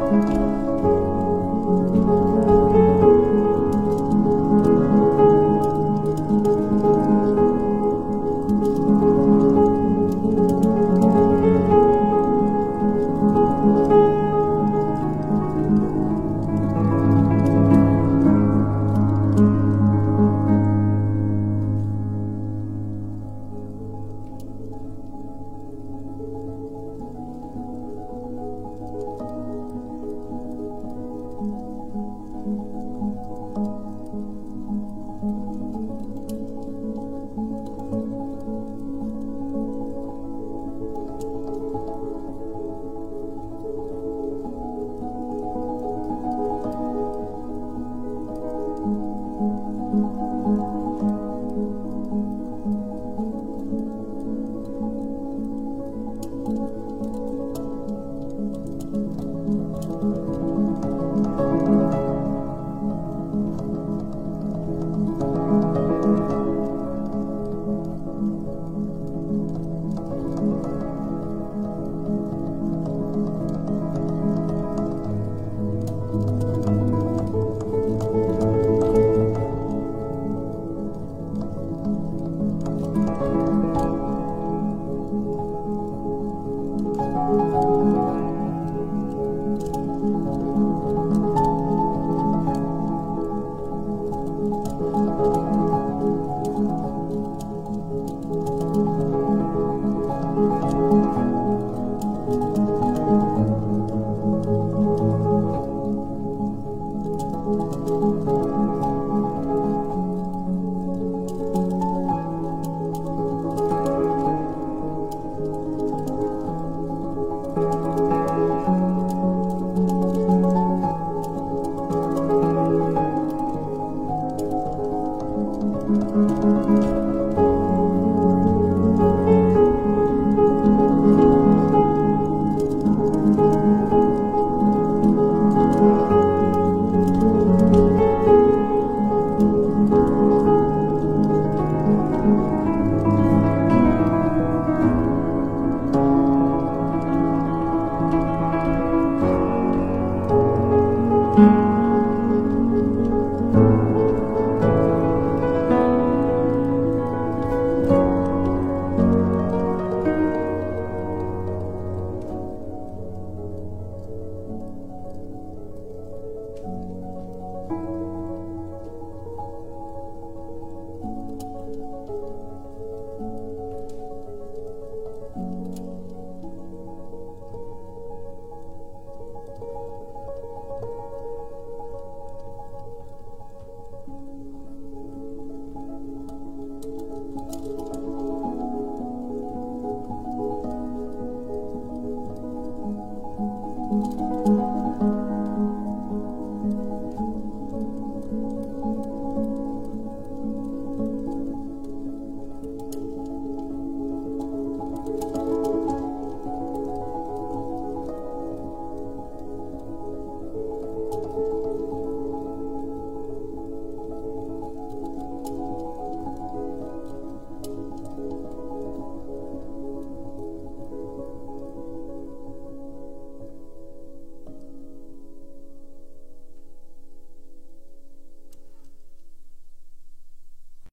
嗯うん。